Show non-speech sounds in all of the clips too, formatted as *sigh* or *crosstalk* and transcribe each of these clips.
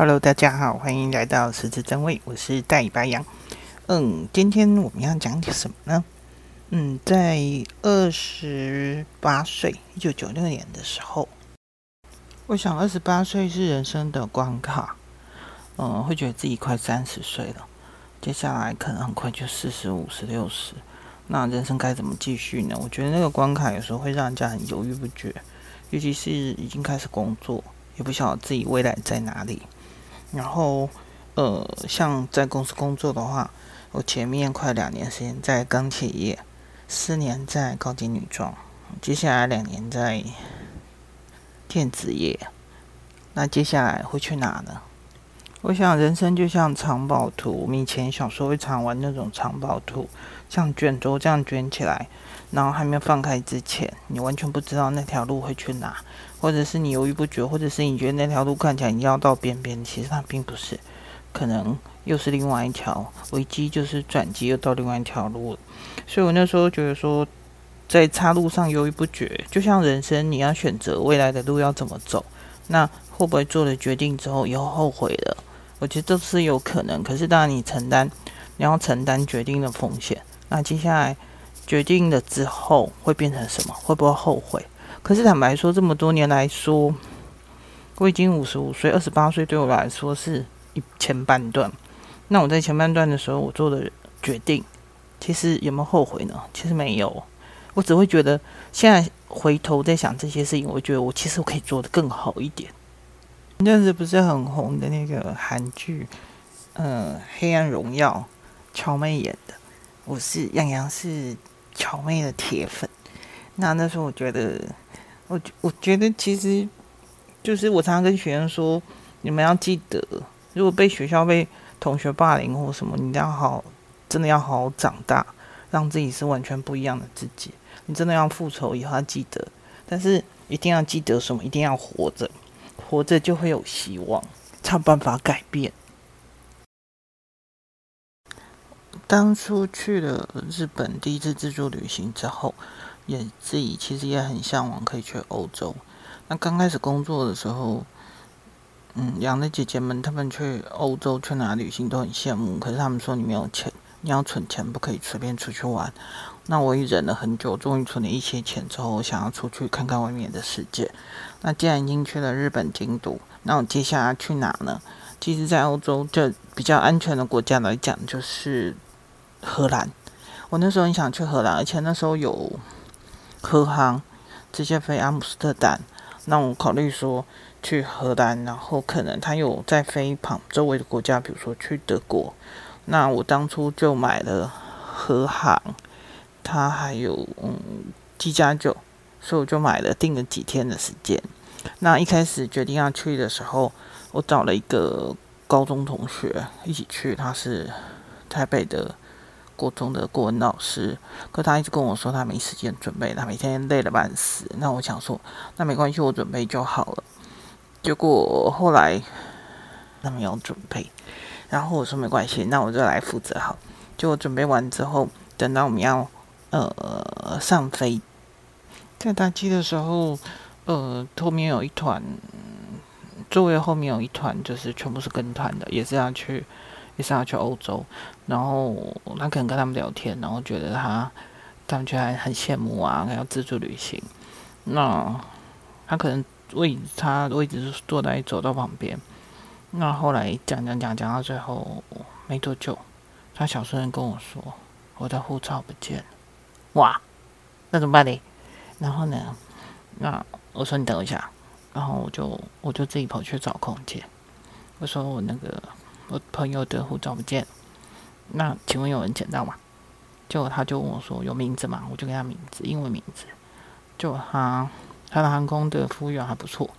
Hello，大家好，欢迎来到十字正位，我是大尾巴羊。嗯，今天我们要讲点什么呢？嗯，在二十八岁，一九九六年的时候，我想二十八岁是人生的关卡。嗯，会觉得自己快三十岁了，接下来可能很快就四十五十六十，那人生该怎么继续呢？我觉得那个关卡有时候会让人家很犹豫不决，尤其是已经开始工作，也不晓得自己未来在哪里。然后，呃，像在公司工作的话，我前面快两年时间在钢铁业，四年在高级女装，接下来两年在电子业，那接下来会去哪呢？我想，人生就像藏宝图。我们以前小时候会常玩那种藏宝图，像卷轴这样卷起来，然后还没有放开之前，你完全不知道那条路会去哪，或者是你犹豫不决，或者是你觉得那条路看起来你要到边边，其实它并不是，可能又是另外一条危机，就是转机又到另外一条路。所以我那时候觉得说，在岔路上犹豫不决，就像人生，你要选择未来的路要怎么走，那会不会做了决定之后以后后悔了？我觉得都是有可能，可是当然你承担，你要承担决定的风险。那接下来决定了之后会变成什么？会不会后悔？可是坦白说，这么多年来说，我已经五十五岁，二十八岁对我来说是一前半段。那我在前半段的时候，我做的决定，其实有没有后悔呢？其实没有，我只会觉得现在回头在想这些事情，我觉得我其实我可以做得更好一点。那阵子不是很红的那个韩剧，呃，《黑暗荣耀》，乔妹演的。我是杨洋，是乔妹的铁粉。那那时候我觉得，我我觉得其实就是我常常跟学生说，你们要记得，如果被学校被同学霸凌或什么，你要好，真的要好好长大，让自己是完全不一样的自己。你真的要复仇，以后要记得，但是一定要记得什么？一定要活着。活着就会有希望，才有办法改变。当初去了日本第一次自助旅行之后，也自己其实也很向往可以去欧洲。那刚开始工作的时候，嗯，养的姐姐们她们去欧洲去哪旅行都很羡慕，可是他们说你没有钱，你要存钱，不可以随便出去玩。那我也忍了很久，终于存了一些钱之后，我想要出去看看外面的世界。那既然已经去了日本京都，那我接下来去哪呢？其实，在欧洲就比较安全的国家来讲，就是荷兰。我那时候很想去荷兰，而且那时候有荷航直接飞阿姆斯特丹。那我考虑说去荷兰，然后可能他有在飞旁周围的国家，比如说去德国。那我当初就买了和航。他还有嗯，机加酒，所以我就买了订了几天的时间。那一开始决定要去的时候，我找了一个高中同学一起去，他是台北的国中的国文老师，可他一直跟我说他没时间准备，他每天累得半死。那我想说，那没关系，我准备就好了。结果后来他没有准备，然后我说没关系，那我就来负责好。就我准备完之后，等到我们要。呃，上飞在搭机的时候，呃，后面有一团座位后面有一团，就是全部是跟团的，也是要去，也是要去欧洲。然后他可能跟他们聊天，然后觉得他他们觉得很羡慕啊，要自助旅行。那他可能位他位置是坐在走道旁边。那后来讲讲讲讲到最后没多久，他小声跟我说：“我的护照不见了。”哇，那怎么办呢？然后呢？那我说你等一下，然后我就我就自己跑去找空姐。我说我那个我朋友的护照不见了，那请问有人捡到吗？结果他就问我说有名字吗？我就给他名字，英文名字。就他他的航空的服务员还不错，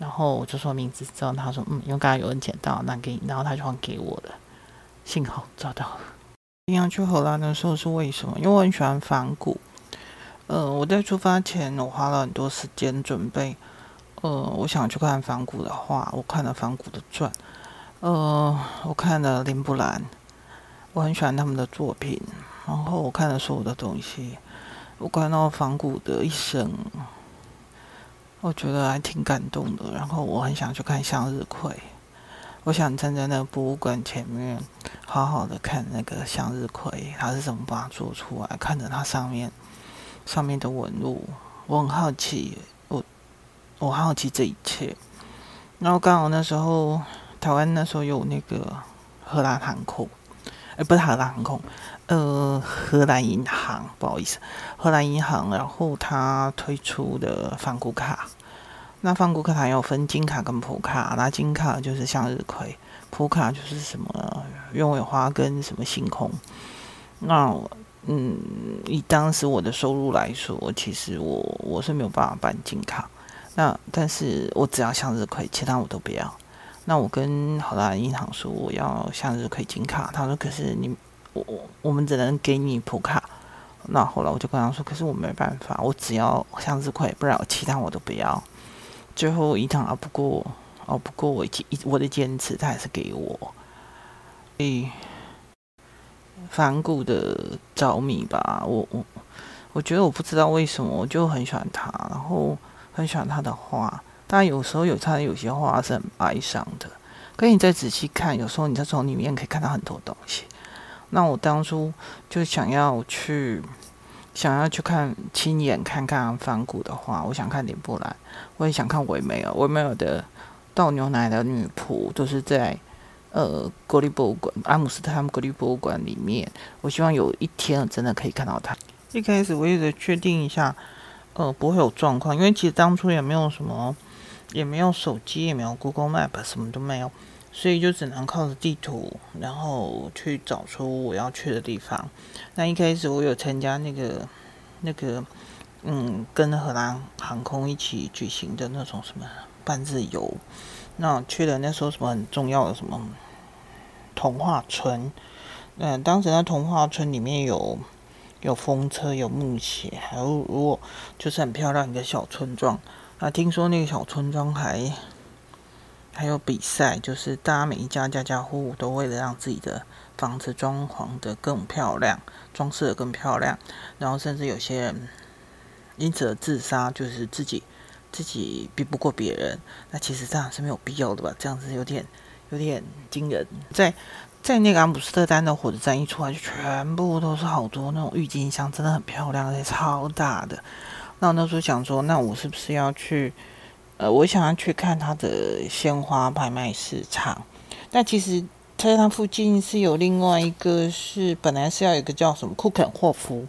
然后我就说名字之后，他说嗯，因为刚才有人捡到，那给你，然后他就还给我了。幸好找到了。一定要去荷兰的时候是为什么？因为我很喜欢梵谷。呃，我在出发前我花了很多时间准备。呃，我想去看梵谷的画，我看了梵谷的传。呃，我看了林布兰，我很喜欢他们的作品。然后我看了所有的东西，我看到梵谷的一生，我觉得还挺感动的。然后我很想去看向日葵。我想站在那个博物馆前面，好好的看那个向日葵，它是怎么把它做出来，看着它上面上面的纹路，我很好奇，我我好奇这一切。然后刚好那时候台湾那时候有那个荷兰航空，哎，不是荷兰航空，呃，荷兰银行，不好意思，荷兰银行，然后它推出的梵谷卡。那梵谷卡还有分金卡跟普卡，那金卡就是向日葵，普卡就是什么鸢尾花跟什么星空。那嗯，以当时我的收入来说，其实我我是没有办法办金卡。那但是我只要向日葵，其他我都不要。那我跟荷兰银行说我要向日葵金卡，他说可是你我我们只能给你普卡。那后来我就跟他说，可是我没办法，我只要向日葵，不然我其他我都不要。最后一趟熬不过，熬不过我坚我的坚持，他还是给我。所以梵谷的着迷吧，我我我觉得我不知道为什么，我就很喜欢他，然后很喜欢他的画。但有时候有他有些画是很哀伤的，可以你再仔细看，有时候你再从里面可以看到很多东西。那我当初就想要去。想要去看亲眼看看梵谷的话，我想看林布兰，我也想看维梅尔。维梅尔的倒牛奶的女仆都是在呃国立博物馆，阿姆斯特丹国立博物馆里面。我希望有一天真的可以看到她。一开始我也得确定一下，呃，不会有状况，因为其实当初也没有什么，也没有手机，也没有 Google Map，什么都没有。所以就只能靠着地图，然后去找出我要去的地方。那一开始我有参加那个那个，嗯，跟荷兰航空一起举行的那种什么半日游。那去了那时候什么很重要的什么童话村。嗯，当时那童话村里面有有风车，有木鞋，还有如果就是很漂亮一个小村庄。那听说那个小村庄还。还有比赛，就是大家每一家家家户户都为了让自己的房子装潢得更漂亮，装饰得更漂亮，然后甚至有些人因此而自杀，就是自己自己比不过别人。那其实这样是没有必要的吧？这样子有点有点惊人。在在那个阿姆斯特丹的火车站一出来，就全部都是好多那种郁金香，真的很漂亮，而且超大的。那我那时候想说，那我是不是要去？呃，我想要去看它的鲜花拍卖市场，但其实在它附近是有另外一个，是本来是要有一个叫什么库肯霍夫，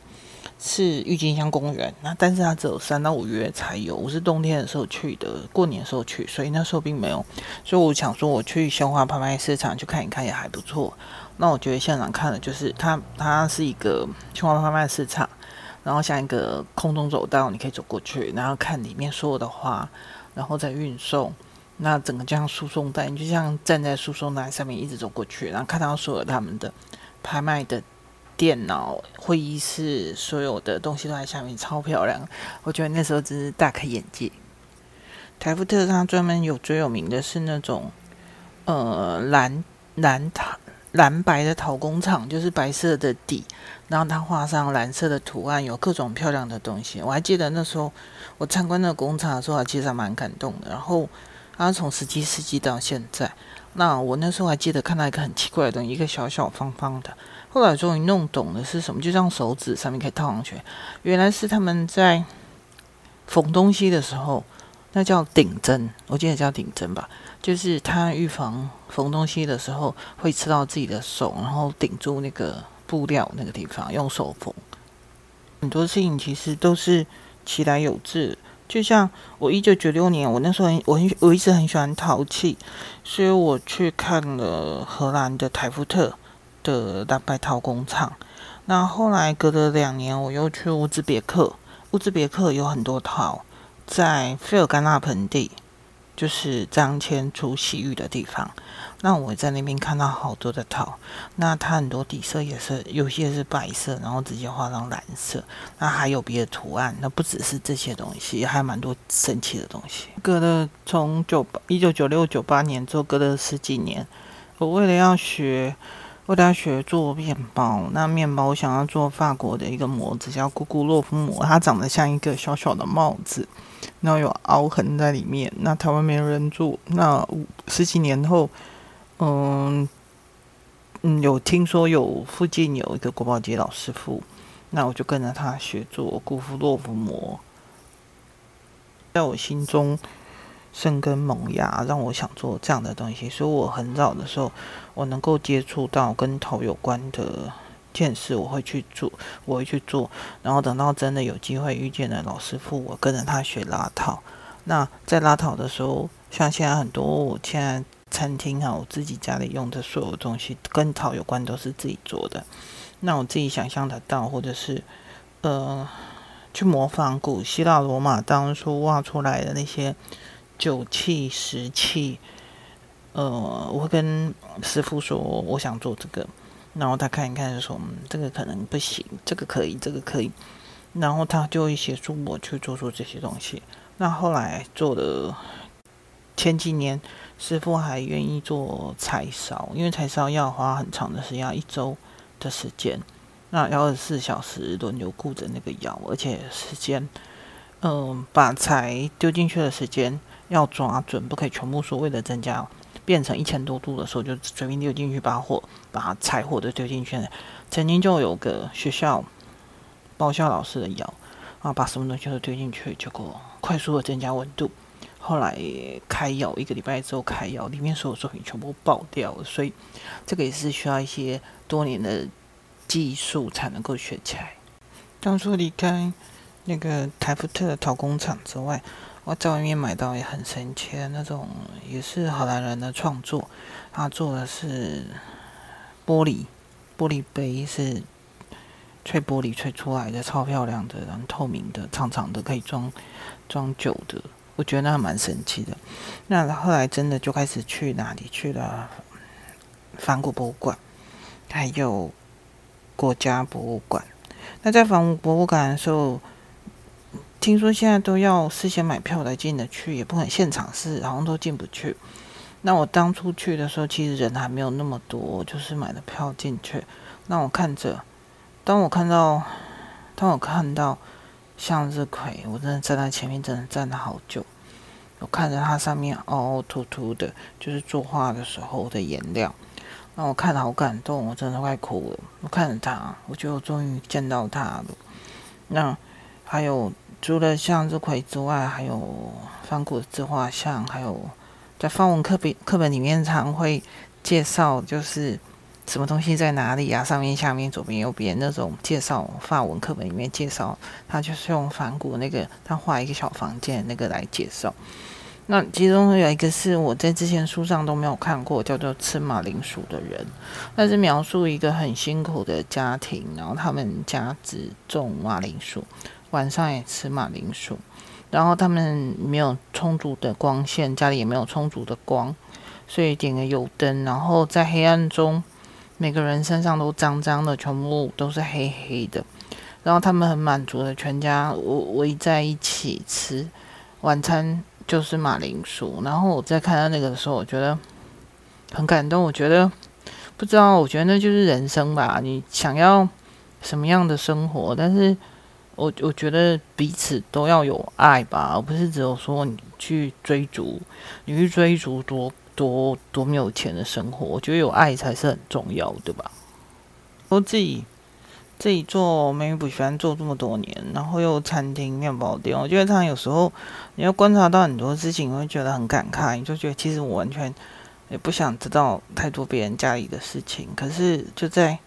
是郁金香公园，那但是它只有三到五月才有，我是冬天的时候去的，过年的时候去，所以那时候并没有，所以我想说我去鲜花拍卖市场去看一看也还不错。那我觉得现场看的就是它，它是一个鲜花拍卖市场，然后像一个空中走道，你可以走过去，然后看里面所有的花。然后再运送，那整个这样输送带，你就像站在输送带上面一直走过去，然后看到所有他们的拍卖的电脑、会议室，所有的东西都在下面，超漂亮。我觉得那时候真是大开眼界。台福特它专门有最有名的是那种呃蓝蓝塔。蓝白的陶工厂，就是白色的底，然后它画上蓝色的图案，有各种漂亮的东西。我还记得那时候我参观那个工厂的时候，还其实还蛮感动的。然后它从十七世纪到现在，那我那时候还记得看到一个很奇怪的东西，一个小小方方的。后来终于弄懂了是什么，就像手指上面可以套上去，原来是他们在缝东西的时候。那叫顶针，我记得叫顶针吧，就是他预防缝东西的时候会刺到自己的手，然后顶住那个布料那个地方，用手缝。很多事情其实都是其来有致，就像我一九九六年，我那时候很我很我一直很喜欢陶器，所以我去看了荷兰的台福特的大白陶工厂。那后来隔了两年，我又去乌兹别克，乌兹别克有很多陶。在费尔干纳盆地，就是张骞出洗浴的地方。那我在那边看到好多的陶，那它很多底色也是，有些是白色，然后直接画上蓝色。那还有别的图案，那不只是这些东西，还蛮多神奇的东西。隔了从九一九九六九八年之后，隔了十几年，我为了要学。我大学做面包，那面包我想要做法国的一个模子，叫咕咕洛夫模，它长得像一个小小的帽子，然后有凹痕在里面。那台湾没人做，那十几年后，嗯嗯，有听说有附近有一个国宝级老师傅，那我就跟着他学做古夫洛夫模，在我心中生根萌芽，让我想做这样的东西。所以我很早的时候，我能够接触到跟陶有关的件事，我会去做，我会去做。然后等到真的有机会遇见了老师傅，我跟着他学拉陶。那在拉陶的时候，像现在很多我现在。餐厅啊，我自己家里用的所有东西跟陶有关，都是自己做的。那我自己想象得到，或者是呃，去模仿古希腊罗马当初挖出来的那些酒器、石器。呃，我会跟师傅说，我想做这个，然后他看一看，说，嗯，这个可能不行，这个可以，这个可以。然后他就会协助我去做出这些东西。那后来做的前几年。师傅还愿意做柴烧，因为柴烧要花很长的时间，要一周的时间，那要二十四小时轮流顾着那个窑，而且时间，嗯、把柴丢进去的时间要抓准，不可以全部说为了增加变成一千多度的时候就随便丢进去，把火把柴火都丢进去。曾经就有个学校报效老师的窑啊，把什么东西都丢进去，结果快速的增加温度。后来开窑一个礼拜之后开窑，里面所有作品全部爆掉了，所以这个也是需要一些多年的技术才能够学起来。当初离开那个台福特的陶工厂之外，我在外面买到也很神奇的那种，也是荷兰人的创作，他做的是玻璃玻璃杯，是吹玻璃吹出来的，超漂亮的，然后透明的，长长的，可以装装酒的。我觉得那蛮神奇的。那后来真的就开始去哪里去了？梵谷博物馆，还有国家博物馆。那在梵谷博物馆的时候，听说现在都要事先买票才进得去，也不可能现场试好像都进不去。那我当初去的时候，其实人还没有那么多，就是买了票进去。那我看着，当我看到，当我看到。向日葵，我真的站在前面，真的站了好久。我看着它上面凹凹凸凸的，就是作画的时候的颜料，让我看了好感动，我真的快哭了。我看着它，我觉得我终于见到它了。那还有除了向日葵之外，还有梵谷的自画像，还有在范文课本课本里面常会介绍，就是。什么东西在哪里呀、啊？上面、下面、左边、右边那种介绍，范文课本里面介绍，他就是用梵谷那个，他画一个小房间那个来介绍。那其中有一个是我在之前书上都没有看过，叫做吃马铃薯的人。那是描述一个很辛苦的家庭，然后他们家只种马铃薯，晚上也吃马铃薯，然后他们没有充足的光线，家里也没有充足的光，所以点个油灯，然后在黑暗中。每个人身上都脏脏的，全部都是黑黑的，然后他们很满足的，全家围在一起吃晚餐，就是马铃薯。然后我在看到那个时候，我觉得很感动。我觉得不知道，我觉得那就是人生吧。你想要什么样的生活？但是我我觉得彼此都要有爱吧，而不是只有说你去追逐，你去追逐多。多多没有钱的生活，我觉得有爱才是很重要，对吧？我自己自己做美语补习班做这么多年，然后又餐厅、面包店，我觉得他有时候你要观察到很多事情，你会觉得很感慨。你就觉得其实我完全也不想知道太多别人家里的事情，可是就在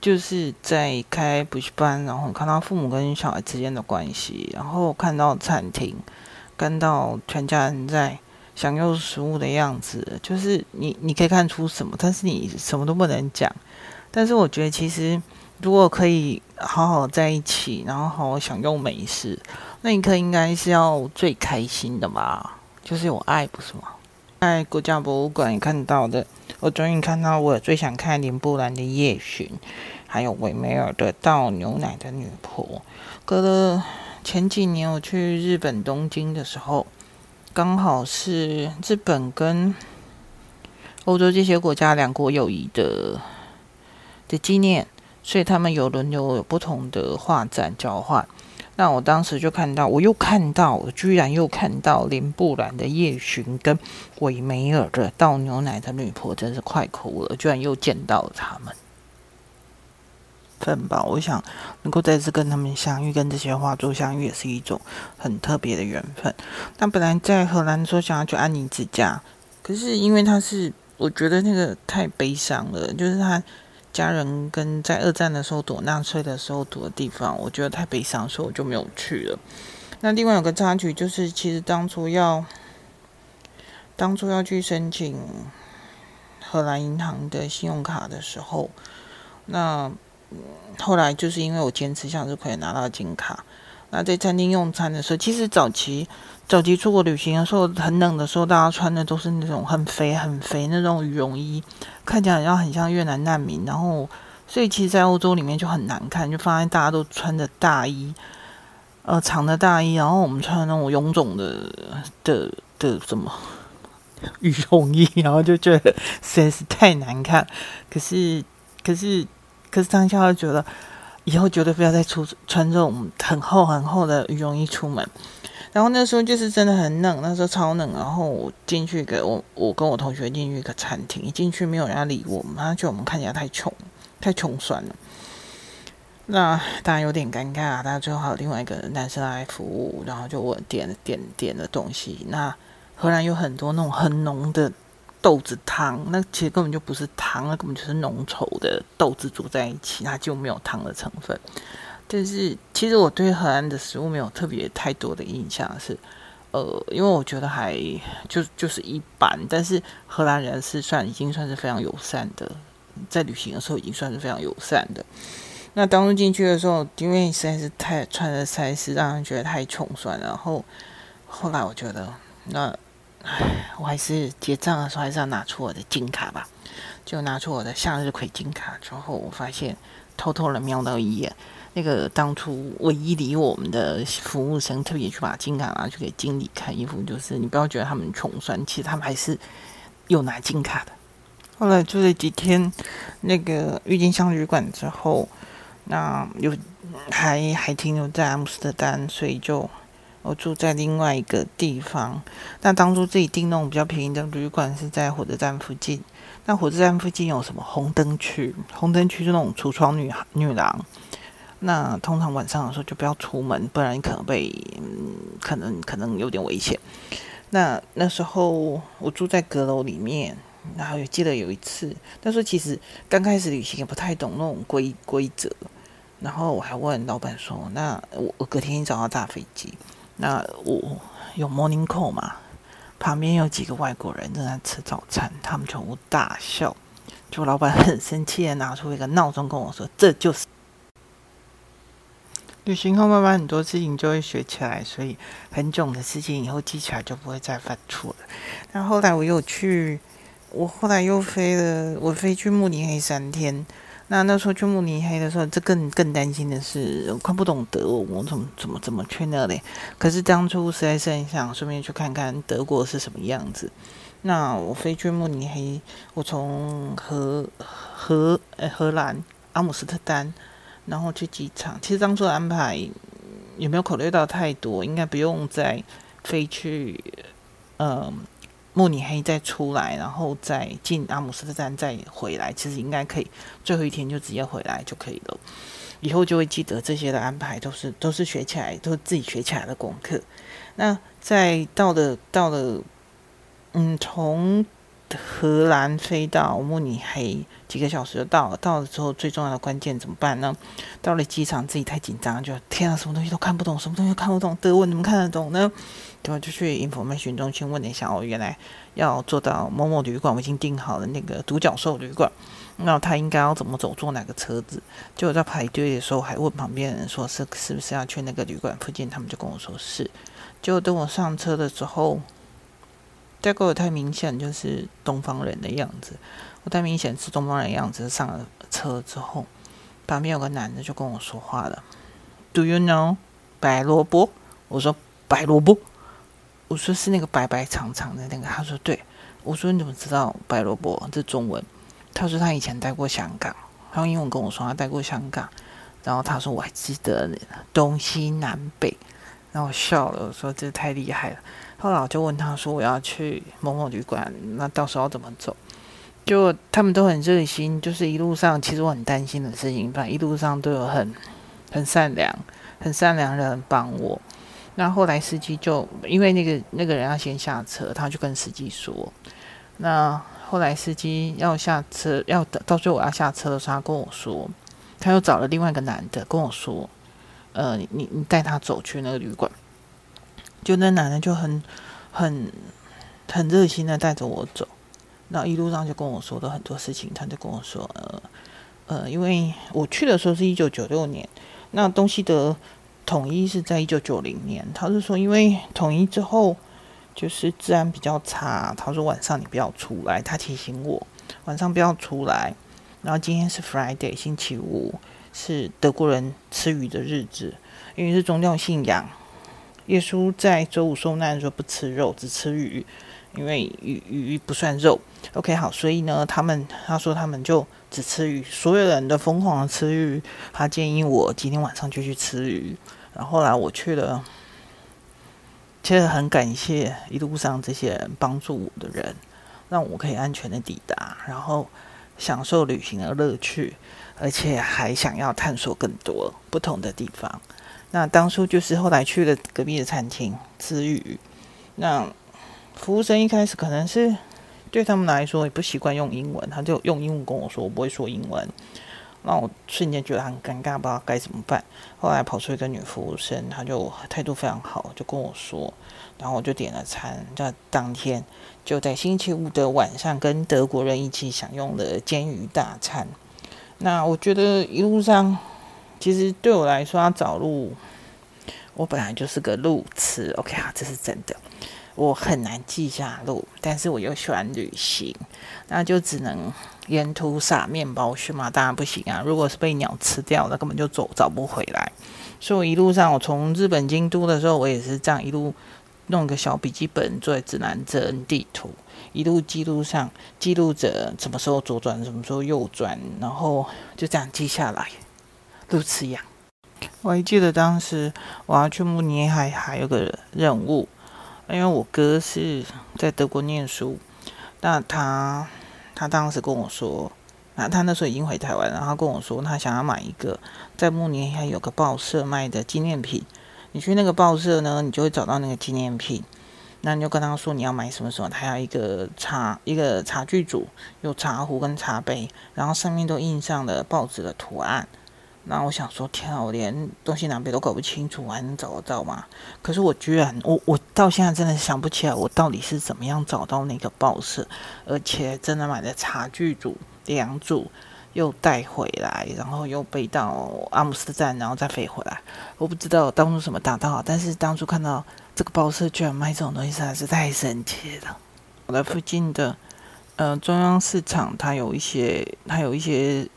就是在开补习班，然后看到父母跟小孩之间的关系，然后看到餐厅，看到全家人在。享用食物的样子，就是你，你可以看出什么，但是你什么都不能讲。但是我觉得，其实如果可以好好在一起，然后好好享用美食，那一刻应该是要最开心的吧？就是有爱，不是吗？在国家博物馆看到的，我终于看到我最想看林布兰的《夜巡》，还有维梅尔的《倒牛奶的女仆》。隔了前几年，我去日本东京的时候。刚好是日本跟欧洲这些国家两国友谊的的纪念，所以他们有轮流有不同的画展交换。那我当时就看到，我又看到，居然又看到林布兰的夜巡跟韦梅尔的倒牛奶的女仆，真是快哭了，居然又见到了他们。份吧，我想能够再次跟他们相遇，跟这些画作相遇，也是一种很特别的缘分。那本来在荷兰说想要去安妮之家，可是因为他是，我觉得那个太悲伤了，就是他家人跟在二战的时候躲纳粹的时候躲的地方，我觉得太悲伤，所以我就没有去了。那另外有个插曲，就是其实当初要当初要去申请荷兰银行的信用卡的时候，那。后来就是因为我坚持向日葵拿到金卡，那在餐厅用餐的时候，其实早期早期出国旅行的时候，很冷的时候，大家穿的都是那种很肥很肥那种羽绒衣，看起来好像很像越南难民。然后，所以其实，在欧洲里面就很难看，就发现大家都穿的大衣，呃，长的大衣，然后我们穿那种臃肿的的的什么 *laughs* 羽绒衣，然后就觉得实在是太难看。可是，可是。可是当下就觉得，以后绝对不要再出穿这种很厚很厚的羽绒衣出门。然后那时候就是真的很冷，那时候超冷。然后我进去给我我跟我同学进去一个餐厅，一进去没有人家理我们，他觉得我们看起来太穷，太穷酸了。那当然有点尴尬。但最后还有另外一个男生来服务，然后就我点点点的东西。那荷兰有很多那种很浓的。豆子汤，那其实根本就不是汤，那根本就是浓稠的豆子煮在一起，它就没有汤的成分。但是其实我对荷兰的食物没有特别太多的印象，是呃，因为我觉得还就就是一般。但是荷兰人是算已经算是非常友善的，在旅行的时候已经算是非常友善的。那当初进去的时候，因为实在是太穿的实在是让人觉得太穷酸，然后后来我觉得那。唉，我还是结账的时候还是要拿出我的金卡吧。就拿出我的向日葵金卡之后，我发现偷偷的瞄到一眼，那个当初唯一理我们的服务生特别去把金卡拿去给经理看衣服，就是你不要觉得他们穷酸，其实他们还是有拿金卡的。后来住了几天那个郁金香旅馆之后，那又还还停留在阿姆斯特丹，所以就。我住在另外一个地方，那当初自己订那种比较便宜的旅馆是在火车站附近。那火车站附近有什么红灯区？红灯区就那种橱窗女女郎。那通常晚上的时候就不要出门，不然可能被，嗯，可能可能有点危险。那那时候我住在阁楼里面，然后也记得有一次，那时候其实刚开始旅行也不太懂那种规规则，然后我还问老板说：“那我我隔天一早要搭飞机。”那我有 morning call 嘛？旁边有几个外国人正在吃早餐，他们全部大笑。就老板很生气的拿出一个闹钟跟我说：“这就是旅行后慢慢很多事情就会学起来，所以很囧的事情以后记起来就不会再犯错了。”那后来我又去，我后来又飞了，我飞去慕尼黑三天。那那时候去慕尼黑的时候，这更更担心的是，我看不懂德文，我怎么怎么怎么去那里？可是当初实在是很想顺便去看看德国是什么样子。那我飞去慕尼黑，我从荷荷呃荷兰阿姆斯特丹，然后去机场。其实当初的安排有没有考虑到太多？应该不用再飞去，嗯。慕尼黑再出来，然后再进阿姆斯特丹，再回来，其实应该可以。最后一天就直接回来就可以了。以后就会记得这些的安排，都是都是学起来，都是自己学起来的功课。那在到了到了，嗯，从荷兰飞到慕尼黑几个小时就到了。到了之后，最重要的关键怎么办呢？到了机场自己太紧张，就天啊，什么东西都看不懂，什么东西都看不懂，德文怎么看得懂呢？对吧？就去 information 中心问了一下，哦，原来要坐到某某旅馆，我已经订好了那个独角兽旅馆。那他应该要怎么走，坐哪个车子？就在排队的时候，还问旁边人说是是不是要去那个旅馆附近，他们就跟我说是。结果等我上车的时候，这个我太明显就是东方人的样子，我太明显是东方人的样子。上了车之后，旁边有个男的就跟我说话了：“Do you know 白萝卜？”我说：“白萝卜。”我说是那个白白长长的那个，他说对。我说你怎么知道白萝卜？这中文。他说他以前待过香港，他用英文跟我说他待过香港。然后他说我还记得东西南北，然后我笑了，我说这太厉害了。后来我就问他说我要去某某旅馆，那到时候怎么走？就他们都很热心，就是一路上其实我很担心的事情，反正一路上都有很很善良、很善良的人帮我。那后来司机就因为那个那个人要先下车，他就跟司机说，那后来司机要下车，要到最后我要下车的时候，他跟我说，他又找了另外一个男的跟我说，呃，你你带他走去那个旅馆。就那男的就很很很热心的带着我走。然后一路上就跟我说的很多事情，他就跟我说，呃呃，因为我去的时候是一九九六年，那东西德统一是在一九九零年。他是说，因为统一之后就是治安比较差，他说晚上你不要出来，他提醒我晚上不要出来。然后今天是 Friday，星期五是德国人吃鱼的日子，因为是宗教信仰。耶稣在周五受难的时候不吃肉，只吃鱼。因为鱼鱼不算肉，OK 好，所以呢，他们他说他们就只吃鱼，所有人都疯狂的吃鱼。他建议我今天晚上就去吃鱼，然后来我去了，其实很感谢一路上这些人帮助我的人，让我可以安全的抵达，然后享受旅行的乐趣，而且还想要探索更多不同的地方。那当初就是后来去了隔壁的餐厅吃鱼，那。服务生一开始可能是对他们来说也不习惯用英文，他就用英文跟我说，我不会说英文，那我瞬间觉得很尴尬，不知道该怎么办。后来跑出一个女服务生，她就态度非常好，就跟我说，然后我就点了餐，在当天就在星期五的晚上跟德国人一起享用了煎鱼大餐。那我觉得一路上其实对我来说要找路，我本来就是个路痴，OK 啊，这是真的。我很难记下路，但是我又喜欢旅行，那就只能沿途撒面包去嘛，当然不行啊！如果是被鸟吃掉了，根本就走找不回来。所以我一路上，我从日本京都的时候，我也是这样一路弄个小笔记本，做指南针、地图，一路记录上记录着什么时候左转，什么时候右转，然后就这样记下来，路痴一样。我还记得当时我要去慕尼黑，还有个任务。因为我哥是在德国念书，那他他当时跟我说，那他那时候已经回台湾，然后跟我说他想要买一个在慕尼黑有个报社卖的纪念品，你去那个报社呢，你就会找到那个纪念品，那你就跟他说你要买什么什么，他要一个茶一个茶具组，有茶壶跟茶杯，然后上面都印上了报纸的图案。那我想说，天啊，我连东西南北都搞不清楚，我还能找得到吗？可是我居然，我我到现在真的想不起来，我到底是怎么样找到那个报社，而且真的买的茶具组两组，又带回来，然后又背到阿姆斯特丹，然后再飞回来。我不知道当初什么大道，但是当初看到这个报社居然卖这种东西，实在是太神奇了。我在附近的呃中央市场，它有一些，它有一些。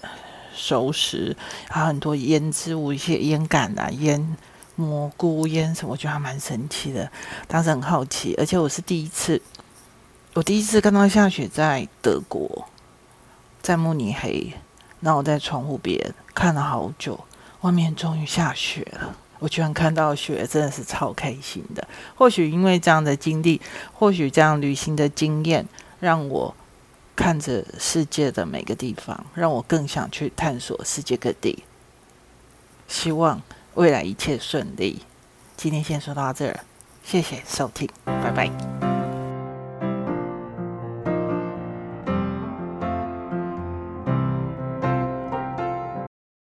熟食，还有很多腌制物，一些腌杆啊、腌蘑菇、腌什么，我觉得还蛮神奇的。当时很好奇，而且我是第一次，我第一次看到下雪在德国，在慕尼黑。那我在窗户边看了好久，外面终于下雪了。我居然看到雪，真的是超开心的。或许因为这样的经历，或许这样旅行的经验，让我。看着世界的每个地方，让我更想去探索世界各地。希望未来一切顺利。今天先说到这儿，谢谢收听，拜拜。